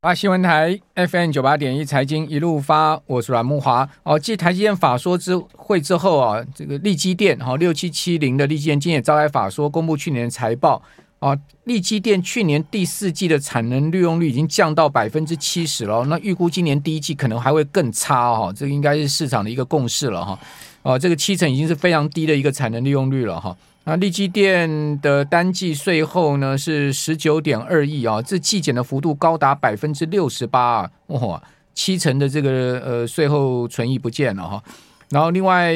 八新闻台 FM 九八点一财经一路发，我是阮慕华。哦，继台积电法说之会之后啊，这个力积电哈六七七零的力积电今天也召开法说，公布去年财报啊。力积电去年第四季的产能利用率已经降到百分之七十了，那预估今年第一季可能还会更差哈，这个应该是市场的一个共识了哈。哦，这个七成已经是非常低的一个产能利用率了哈。那利基店的单季税后呢是十九点二亿啊，这季减的幅度高达百分之六十八，哇，七成的这个呃税后存益不见了哈。然后另外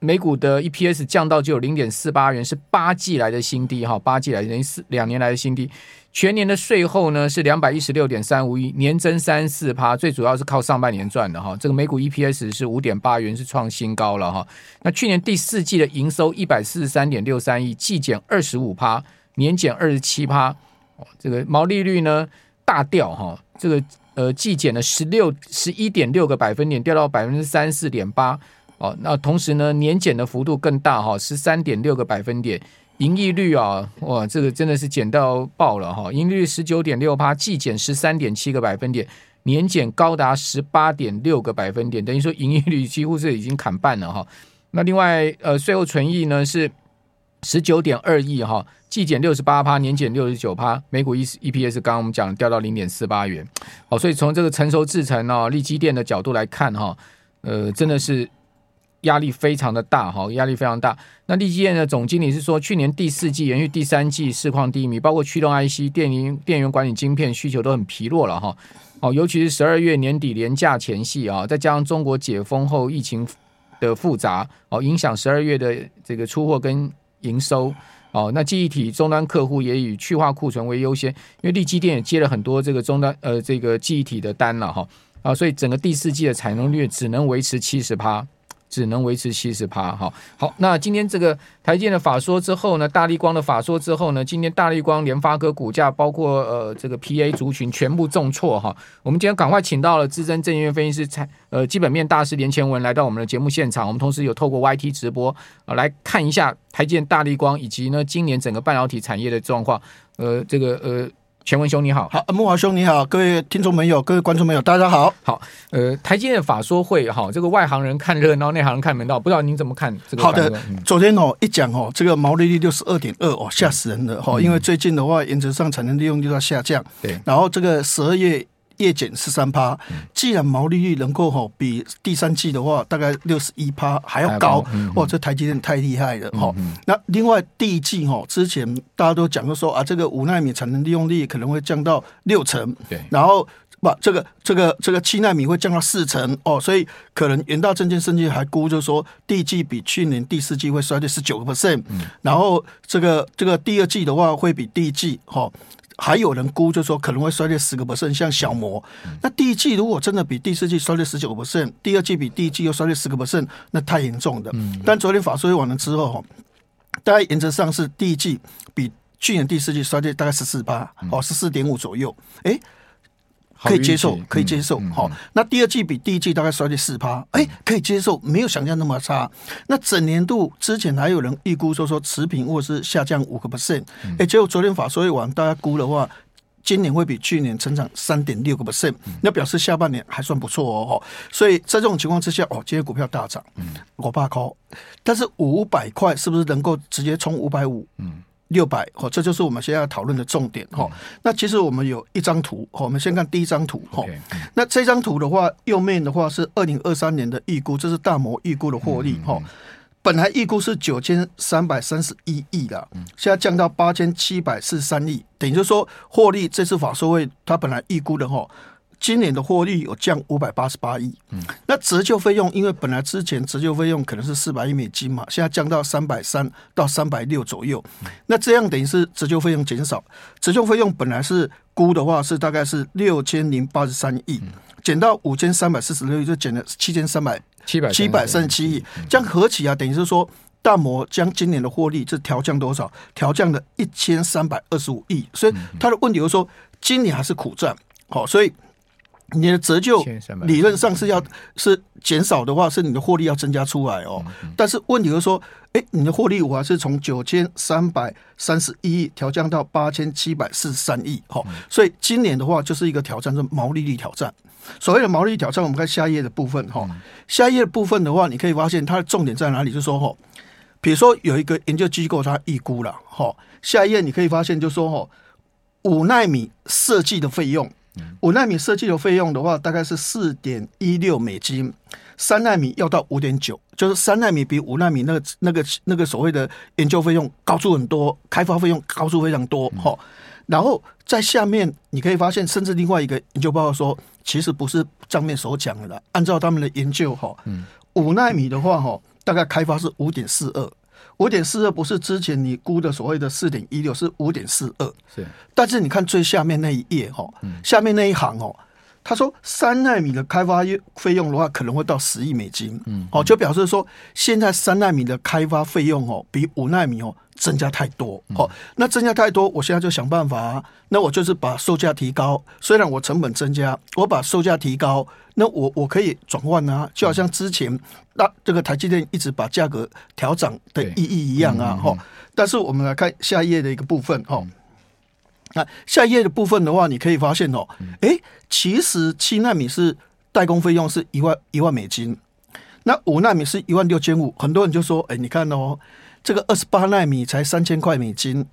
美股的 EPS 降到只有零点四八元，是八季来的新低哈，八季来等于四两年来的新低。全年的税后呢是两百一十六点三五亿，年增三四趴，最主要是靠上半年赚的哈。这个美股 EPS 是五点八元，是创新高了哈。那去年第四季的营收一百四十三点六三亿，季减二十五趴，年减二十七趴。这个毛利率呢大掉哈，这个呃季减了十六十一点六个百分点，掉到百分之三四点八。哦，那同时呢年减的幅度更大哈，十三点六个百分点。盈利率啊，哇，这个真的是减到爆了哈！盈利率十九点六趴，季减十三点七个百分点，年减高达十八点六个百分点，等于说盈利率几乎是已经砍半了哈。那另外，呃，税后存益呢是十九点二亿哈，季减六十八趴，年减六十九趴，每股 E EPS 刚刚我们讲掉到零点四八元。好，所以从这个成熟制程啊，力积电的角度来看哈，呃，真的是。压力非常的大哈，压力非常大。那立基电的总经理是说，去年第四季延续第三季市况低迷，包括驱动 IC、电源电源管理晶片需求都很疲弱了哈。哦，尤其是十二月年底连假前夕啊，再加上中国解封后疫情的复杂哦，影响十二月的这个出货跟营收哦。那记忆体终端客户也以去化库存为优先，因为立基电也接了很多这个终端呃这个记忆体的单了哈啊，所以整个第四季的产能率只能维持七十趴。只能维持七十趴，哈，好，那今天这个台建的法说之后呢，大力光的法说之后呢，今天大力光、联发科股价包括呃这个 PA 族群全部重挫哈。我们今天赶快请到了资深证券分析师蔡呃基本面大师连前文来到我们的节目现场，我们同时有透过 YT 直播呃来看一下台建、大力光以及呢今年整个半导体产业的状况，呃这个呃。干文兄你好，好，木华兄你好，各位听众朋友，各位观众朋友，大家好，好，呃，台积电的法说会哈，这个外行人看热闹，内行人看门道，不知道您怎么看这个？好的，昨天哦一讲哦，这个毛利率六十二点二哦，吓死人了哈，嗯、因为最近的话，原则上产能利用率在下降，对，然后这个十二月。月减十三趴，既然毛利率能够吼比第三季的话大概六十一趴还要高，哇，这台积电太厉害了哈。那另外第一季哈，之前大家都讲过说啊，这个五纳米产能利用率可能会降到六成，对，然后不这个这个这个七纳米会降到四成哦，所以可能元大证券甚至还估就说第一季比去年第四季会衰退十九个 percent，然后这个这个第二季的话会比第一季哈。还有人估，就说可能会衰退十个 percent，像小摩。那第一季如果真的比第四季衰退十九个 percent，第二季比第一季又衰退十个 percent，那太严重的。但昨天法说会完了之后，哈，大概原则上是第一季比去年第四季衰退大概十四八，哦，十四点五左右。哎。可以接受，可以接受。好、嗯，嗯、那第二季比第一季大概衰退四趴，哎、欸，可以接受，没有想象那么差。那整年度之前还有人预估说说持平或是下降五个 percent，哎，结果昨天法说会完，大家估的话，今年会比去年成长三点六个 percent，那表示下半年还算不错哦。所以在这种情况之下，哦，今天股票大涨，我怕高，但是五百块是不是能够直接冲五百五？嗯。六百哦，这就是我们现在要讨论的重点哈。嗯、那其实我们有一张图，我们先看第一张图哈。Okay, 那这张图的话，右面的话是二零二三年的预估，这是大摩预估的获利哈。嗯嗯、本来预估是九千三百三十一亿的，现在降到八千七百四十三亿，等于就是说获利这次法说会它本来预估的哈。今年的获利有降五百八十八亿，嗯，那折旧费用，因为本来之前折旧费用可能是四百亿美金嘛，现在降到三百三到三百六左右，那这样等于是折旧费用减少，折旧费用本来是估的话是大概是六千零八十三亿，减到五千三百四十六亿，就减了七千三百七百七百三十七亿，这样合起啊，等于是说大摩将今年的获利这调降多少？调降了一千三百二十五亿，所以他的问题就是说今年还是苦战，好，所以。你的折旧理论上是要是减少的话，是你的获利要增加出来哦。但是问题就是说，哎，你的获利我还是从九千三百三十一亿调降到八千七百四十三亿，哈。所以今年的话就是一个挑战，是毛利率挑战。所谓的毛利率挑战，我们看下一页的部分，哈。下一页的部分的话，你可以发现它的重点在哪里？就是说，哈，比如说有一个研究机构它预估了，哈。下一页你可以发现，就是说，哈，五纳米设计的费用。五纳米设计的费用的话，大概是四点一六美金，三纳米要到五点九，就是三纳米比五纳米那个那个那个所谓的研究费用高出很多，开发费用高出非常多哈。然后在下面你可以发现，甚至另外一个研究报告说，其实不是账面所讲的，按照他们的研究哈，五纳米的话哈，大概开发是五点四二。五点四二不是之前你估的所谓的四点一六，是五点四二。是，但是你看最下面那一页哈，下面那一行哦，他说三纳米的开发费用的话，可能会到十亿美金。嗯，哦，就表示说现在三纳米的开发费用哦，比五纳米哦。增加太多，哦，那增加太多，我现在就想办法啊。那我就是把售价提高，虽然我成本增加，我把售价提高，那我我可以转换啊，就好像之前那这个台积电一直把价格调涨的意义一样啊，哈。但是我们来看下一页的一个部分，哈，那下一页的部分的话，你可以发现哦，哎，其实七纳米是代工费用是一万一万美金，那五纳米是一万六千五，很多人就说，哎，你看哦。这个二十八纳米才三千块美金，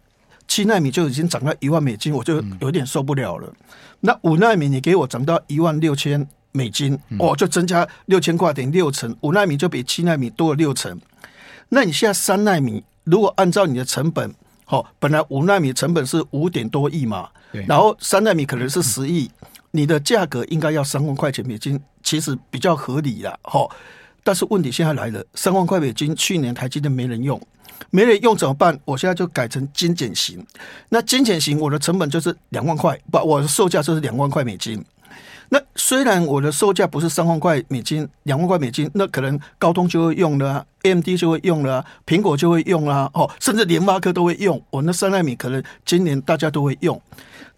七纳米就已经涨到一万美金，我就有点受不了了。那五纳米你给我涨到一万六千美金，哦，就增加六千块，等于六成。五纳米就比七纳米多了六成。那你现在三纳米，如果按照你的成本，好，本来五纳米成本是五点多亿嘛，然后三纳米可能是十亿，你的价格应该要三万块钱美金，其实比较合理了，哈。但是问题现在来了，三万块美金，去年台积电没人用。没人用怎么办？我现在就改成精简型。那精简型，我的成本就是两万块，不，我的售价就是两万块美金。那虽然我的售价不是三万块美金，两万块美金，那可能高通就会用了，AMD 就会用了，苹果就会用了，哦，甚至联发科都会用。我那三纳米可能今年大家都会用。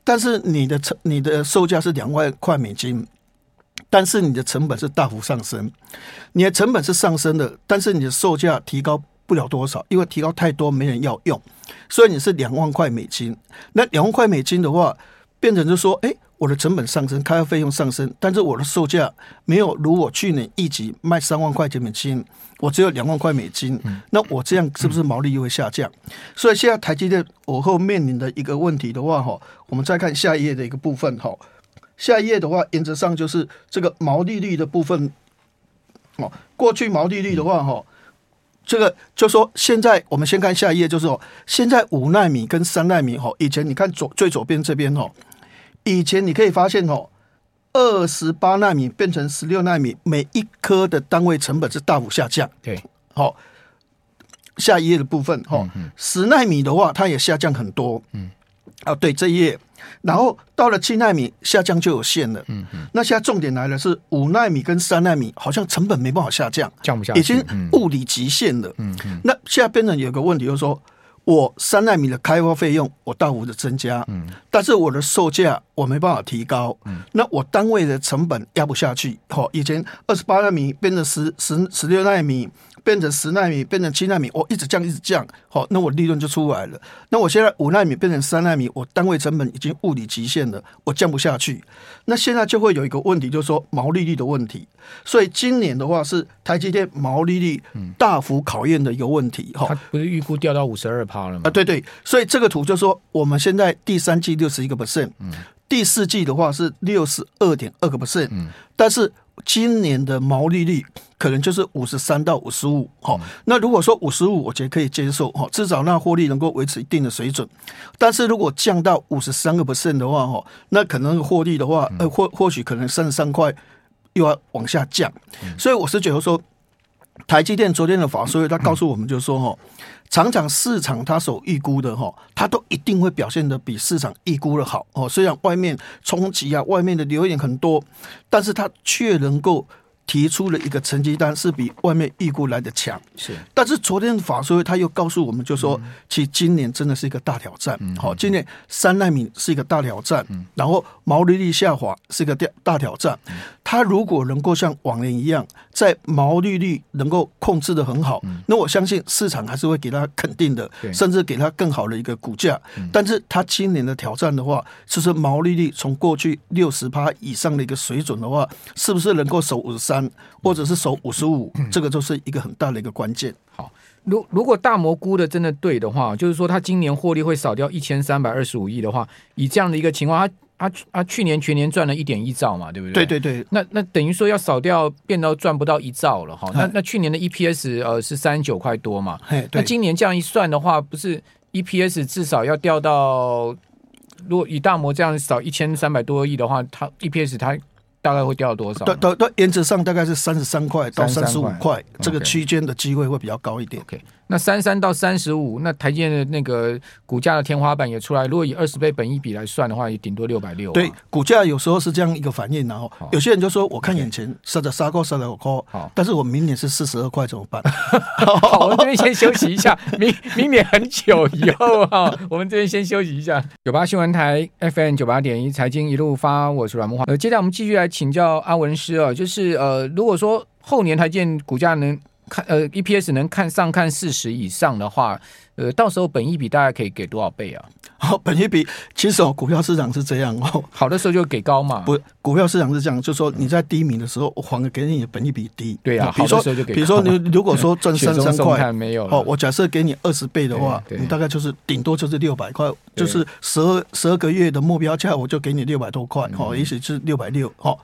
但是你的成，你的售价是两万块美金，但是你的成本是大幅上升。你的成本是上升的，但是你的售价提高。不了多少，因为提高太多没人要用，所以你是两万块美金。那两万块美金的话，变成就说，哎，我的成本上升，开发费用上升，但是我的售价没有如我去年一级卖三万块钱美金，我只有两万块美金。那我这样是不是毛利又会下降？所以现在台积电我后面临的一个问题的话，哈，我们再看下一页的一个部分，哈，下一页的话，原则上就是这个毛利率的部分。哦，过去毛利率的话，哈。这个就说，现在我们先看下一页，就是哦，现在五纳米跟三纳米哈，以前你看左最左边这边哈，以前你可以发现哦，二十八纳米变成十六纳米，每一颗的单位成本是大幅下降。对，好，下一页的部分哈，十奈米的话，它也下降很多。嗯。啊，对这一页，然后到了七纳米下降就有限了。嗯嗯。那现在重点来了，是五纳米跟三纳米好像成本没办法下降，降不下去，已经物理极限了。嗯嗯。那现在变成有个问题，就是说我三纳米的开发费用我大幅的增加，嗯，但是我的售价我没办法提高，嗯，那我单位的成本压不下去。好，以前二十八纳米变成十十十六纳米。变成十纳米，变成七纳米，我一直降，一直降，好，那我利润就出来了。那我现在五纳米变成三纳米，我单位成本已经物理极限了，我降不下去。那现在就会有一个问题，就是说毛利率的问题。所以今年的话是台积电毛利率大幅考验的一个问题。哈、嗯，它不是预估掉到五十二趴啊，对对。所以这个图就是说我们现在第三季六十一个 percent，嗯，第四季的话是六十二点二个 percent，嗯，但是。今年的毛利率可能就是五十三到五十五，好，那如果说五十五，我觉得可以接受，哈，至少那获利能够维持一定的水准。但是如果降到五十三个 percent 的话，哈，那可能获利的话，呃，或或许可能三十三块又要往下降。所以我是觉得说，台积电昨天的法说会，他告诉我们就是说，哈。常常市场他所预估的哈，他都一定会表现的比市场预估的好哦。虽然外面冲击啊，外面的留言很多，但是他却能够提出了一个成绩单，是比外面预估来的强。是，但是昨天法说会他又告诉我们，就说其实今年真的是一个大挑战。好，今年三纳米是一个大挑战，然后毛利率下滑是一个大大挑战。他如果能够像往年一样，在毛利率能够控制的很好，那我相信市场还是会给他肯定的，甚至给他更好的一个股价。但是他今年的挑战的话，就是毛利率从过去六十趴以上的一个水准的话，是不是能够守五十三？或者是守五十五，这个就是一个很大的一个关键。好，如如果大摩估的真的对的话，就是说他今年获利会少掉一千三百二十五亿的话，以这样的一个情况，他他他去年全年赚了一点一兆嘛，对不对？对对对。那那等于说要少掉，变到赚不到一兆了哈。那那去年的 EPS 呃是三十九块多嘛？那今年这样一算的话，不是 EPS 至少要掉到，如果以大摩这样少一千三百多亿的话，它 EPS 它。大概会掉多少？对对对原则上大概是三十三块到三十五块，这个区间的机会会比较高一点。Okay. 那三三到三十五，那台积电的那个股价的天花板也出来。如果以二十倍本一比来算的话，也顶多六百六。对，股价有时候是这样一个反应。然后有些人就说：“我看眼前杀着杀够杀了我好，但是我明年是四十二块怎么办？” 好，我们这边先休息一下，明明年很久以后啊，我们这边先休息一下。九八新闻台 FM 九八点一财经一路发，我是阮木华。呃，接下来我们继续来请教阿文师啊，就是呃，如果说后年台积电股价能。看呃，EPS 能看上看四十以上的话，呃，到时候本一笔大概可以给多少倍啊？好，本益比其实哦，股票市场是这样哦，好的时候就给高嘛。不，股票市场是这样，就是说你在低迷的时候，我反而给你的本益比低。对啊，比如说比如说你如果说赚三三块没有哦，我假设给你二十倍的话，你大概就是顶多就是六百块，就是十二十二个月的目标价，我就给你六百多块哦，也许是六百六哦。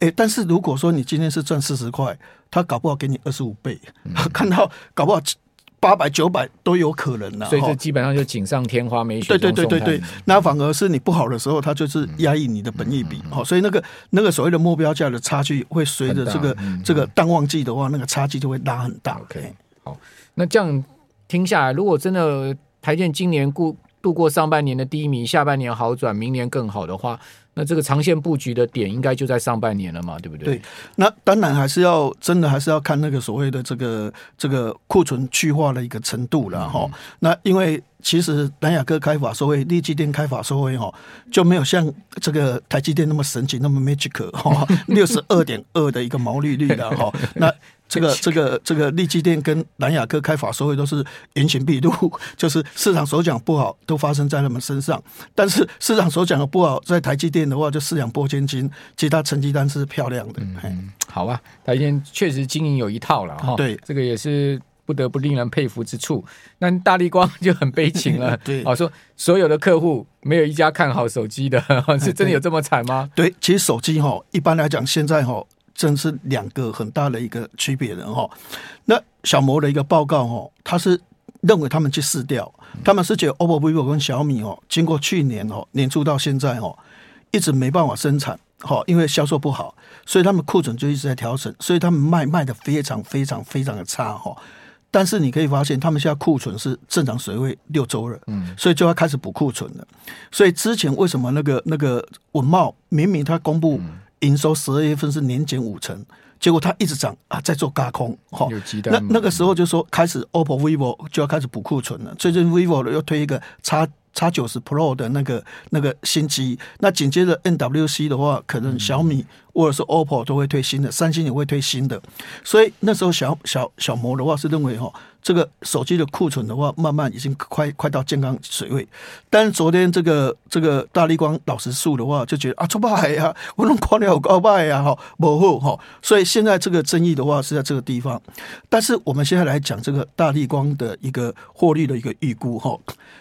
哎，但是如果说你今天是赚四十块，他搞不好给你二十五倍，嗯、看到搞不好八百九百都有可能了。所以这基本上就锦上添花，没对对对对对，那反而是你不好的时候，它就是压抑你的本益比。好、嗯，所以那个那个所谓的目标价的差距会随着这个这个淡旺季的话，那个差距就会拉很大。OK，好，那这样听下来，如果真的台建今年过度过上半年的低迷，下半年好转，明年更好的话。那这个长线布局的点应该就在上半年了嘛，对不对？对，那当然还是要真的还是要看那个所谓的这个这个库存去化的一个程度了哈。嗯、那因为其实南亚科开法说会，立积电开法说会哈，就没有像这个台积电那么神奇，那么 magic 哈，六十二点二的一个毛利率的哈。那这个 这个这个立积电跟南亚科开法说会都是原形毕露，就是市场所讲不好都发生在他们身上，但是市场所讲的不好在台积电的话就四两拨千斤，其他成绩单是漂亮的。嗯，好吧，台积电确实经营有一套了哈。对，这个也是不得不令人佩服之处。那大立光就很悲情了，对，啊，说所有的客户没有一家看好手机的，是真的有这么惨吗？对，其实手机哈，一般来讲现在哈。真是两个很大的一个区别的哈。那小摩的一个报告哈，他是认为他们去试掉，他们是觉得 OPPO、vivo 跟小米哦，经过去年哦年初到现在哦，一直没办法生产哈，因为销售不好，所以他们库存就一直在调整，所以他们卖卖的非常非常非常的差哈。但是你可以发现，他们现在库存是正常水位六周了，嗯，所以就要开始补库存了。所以之前为什么那个那个稳懋明明他公布。营收十二月份是年减五成，结果它一直涨啊，在做轧空，哈，那那个时候就说开始 OPPO、vivo 就要开始补库存了。最近 vivo 又推一个叉。叉九十 Pro 的那个那个新机，那紧接着 NWC 的话，可能小米或者是 OPPO 都会推新的，三星也会推新的，所以那时候小小小摩的话是认为哈。这个手机的库存的话，慢慢已经快快到健康水位。但是昨天这个这个大立光老实说的话，就觉得啊，出卖呀，我弄垮了高卖呀，哈，不好哈。所以现在这个争议的话是在这个地方。但是我们现在来讲这个大立光的一个获利的一个预估哈。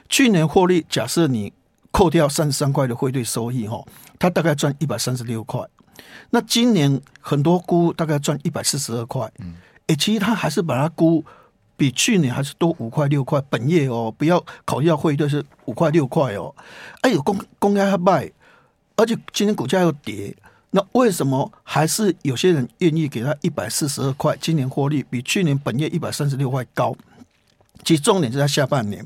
去年获利假设你扣掉三十三块的汇兑收益哈，它大概赚一百三十六块。那今年很多估大概赚一百四十二块。嗯，诶，其实他还是把它估。比去年还是多五块六块，本业哦，不要考虑到汇兑是五块六块哦。哎呦，公公开卖，而且今天股价又跌，那为什么还是有些人愿意给他一百四十二块？今年获利比去年本业一百三十六块高。其实重点是在下半年，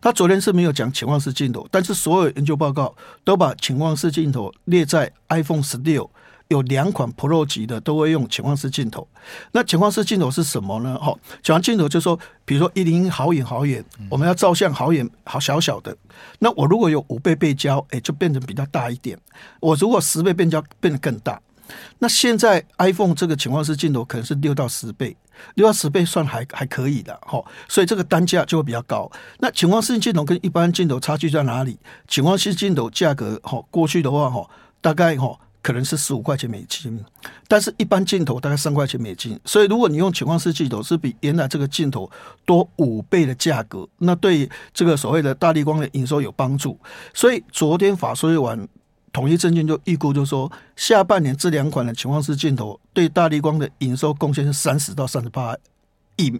他昨天是没有讲潜望式镜头，但是所有研究报告都把潜望式镜头列在 iPhone 十六。有两款 Pro 级的都会用潜望式镜头。那潜望式镜头是什么呢？哈，潜望镜头就是说，比如说一零一好远好远，我们要照相好远好小小的。那我如果有五倍背焦，哎，就变成比较大一点。我如果十倍变焦，变得更大。那现在 iPhone 这个潜望式镜头可能是六到十倍，六到十倍算还还可以的哈，所以这个单价就会比较高。那潜望式镜头跟一般镜头差距在哪里？潜望式镜头价格哈，过去的话哈，大概哈可能是十五块钱美金，但是一般镜头大概三块钱美金。所以如果你用潜望式镜头，是比原来这个镜头多五倍的价格，那对这个所谓的大力光的营收有帮助。所以昨天法说完。统一证券就预估，就说下半年这两款的潜望式镜头对大力光的营收贡献是三十到三十八亿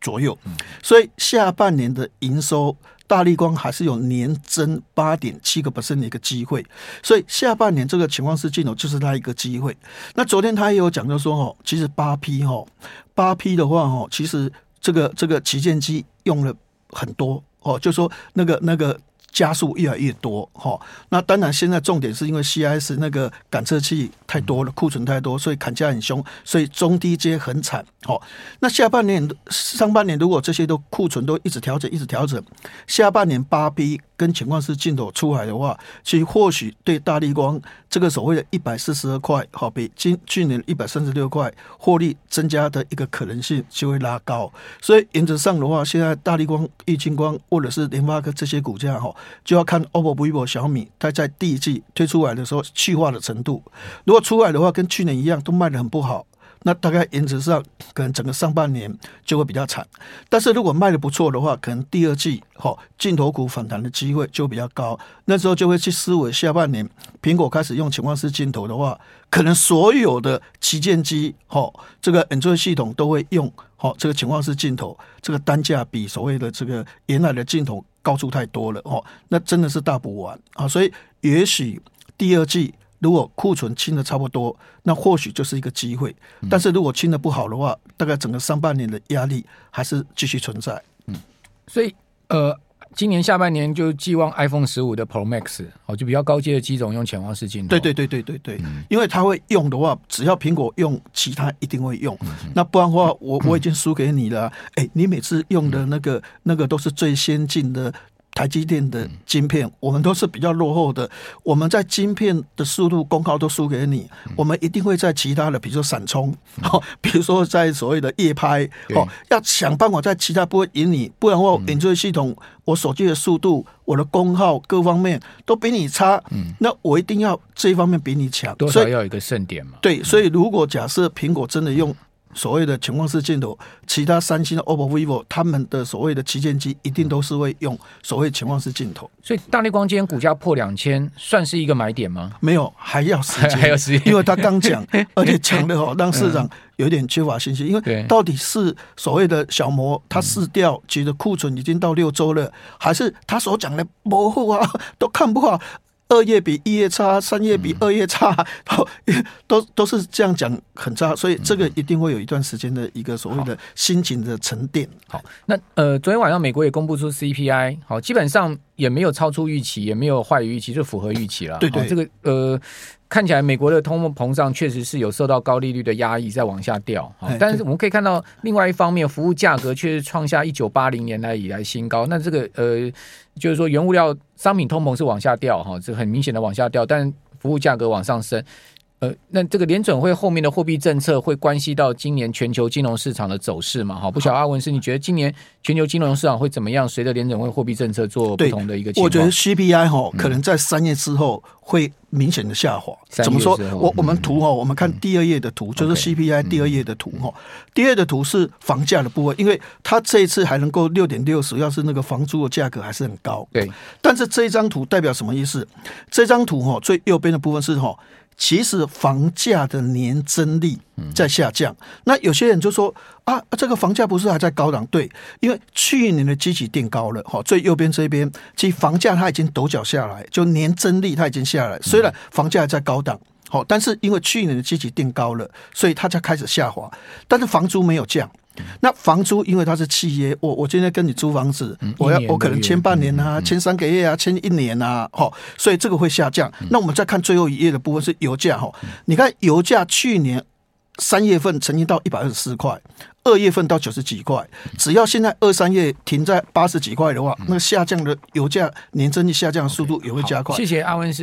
左右，所以下半年的营收大立光还是有年增八点七个百分的一个机会，所以下半年这个情况是镜头就是它一个机会。那昨天他也有讲，就说哦，其实八 P 哈，八 P 的话哦，其实这个这个旗舰机用了很多哦，就说那个那个。加速越来越多，哈，那当然现在重点是因为 CIS 那个感测器太多了，库存太多，所以砍价很凶，所以中低阶很惨，好，那下半年、上半年如果这些都库存都一直调整，一直调整，下半年八 P 跟情况是进口出海的话，其实或许对大立光这个所谓的一百四十二块，好，比今去年一百三十六块获利增加的一个可能性就会拉高，所以原则上的话，现在大立光、玉晶光或者是联发科这些股价，哈。就要看 OPPO、vivo、小米，它在第一季推出来的时候去化的程度。如果出来的话，跟去年一样，都卖得很不好。那大概原则上可能整个上半年就会比较惨，但是如果卖得不错的话，可能第二季哈镜头股反弹的机会就比较高。那时候就会去思维下半年苹果开始用潜望式镜头的话，可能所有的旗舰机哈这个 Android 系统都会用哈这个潜望式镜头，这个单价比所谓的这个原来的镜头高出太多了哦，那真的是大补完啊，所以也许第二季。如果库存清的差不多，那或许就是一个机会。但是如果清的不好的话，大概整个上半年的压力还是继续存在。嗯，所以呃，今年下半年就寄望 iPhone 十五的 Pro Max 哦，就比较高阶的机种用潜望式镜头。对对对对对对，嗯、因为它会用的话，只要苹果用，其他一定会用。嗯、那不然的话，我我已经输给你了。哎、嗯欸，你每次用的那个、嗯、那个都是最先进的。台积电的晶片，我们都是比较落后的。我们在晶片的速度、功耗都输给你。我们一定会在其他的，比如说闪充，哦，比如说在所谓的夜拍，哦，要想办法在其他部位赢你，不然的话，演算系统，我手机的速度、我的功耗各方面都比你差。嗯，那我一定要这一方面比你强，多少要有一个胜点嘛。对，所以如果假设苹果真的用。所谓的潜望式镜头，其他三星的 OPPO、vivo，他们的所谓的旗舰机一定都是会用所谓潜望式镜头。所以大力光今天股价破两千，算是一个买点吗？没有，还要时间，还要时间，因为他刚讲，而且讲的哦，让市场有点缺乏信心。因为到底是所谓的小摩，他试掉，其实库存已经到六周了，还是他所讲的模糊啊，都看不好。二月比一月差，三月比二月差，都 都都是这样讲很差，所以这个一定会有一段时间的一个所谓的心情的沉淀。好，那呃，昨天晚上美国也公布出 CPI，好，基本上也没有超出预期，也没有坏于预期，就符合预期了。对对，这个呃。看起来美国的通货膨胀确实是有受到高利率的压抑，在往下掉。但是我们可以看到，另外一方面，服务价格却是创下一九八零年来以来新高。那这个呃，就是说原物料商品通膨是往下掉哈，这很明显的往下掉，但服务价格往上升。呃，那这个联准会后面的货币政策会关系到今年全球金融市场的走势嘛？哈，不晓得阿文是，你觉得今年全球金融市场会怎么样？随着联准会货币政策做不同的一个我觉得 CPI 哈可能在三月之后会明显的下滑。嗯、怎么说？我我们图哈，我们看第二页的图，嗯、就是 CPI 第二页的图哈。嗯、第二的图是房价的部分，因为它这一次还能够六点六，主要是那个房租的价格还是很高。对，但是这一张图代表什么意思？这张图哈最右边的部分是哈。其实房价的年增率在下降，那有些人就说啊，这个房价不是还在高档？对，因为去年的基期定高了，哈，最右边这边，其实房价它已经陡脚下来，就年增率它已经下来，虽然房价还在高档，好，但是因为去年的基期定高了，所以它才开始下滑，但是房租没有降。那房租因为它是契约，我我今天跟你租房子，嗯、我要我可能签半年啊，签、嗯、三个月啊，签一年啊，哈，所以这个会下降。嗯、那我们再看最后一页的部分是油价哈，嗯、你看油价去年三月份曾经到一百二十四块，二月份到九十几块，只要现在二三月停在八十几块的话，嗯、那个下降的油价年增率下降的速度也会加快。谢谢阿文师。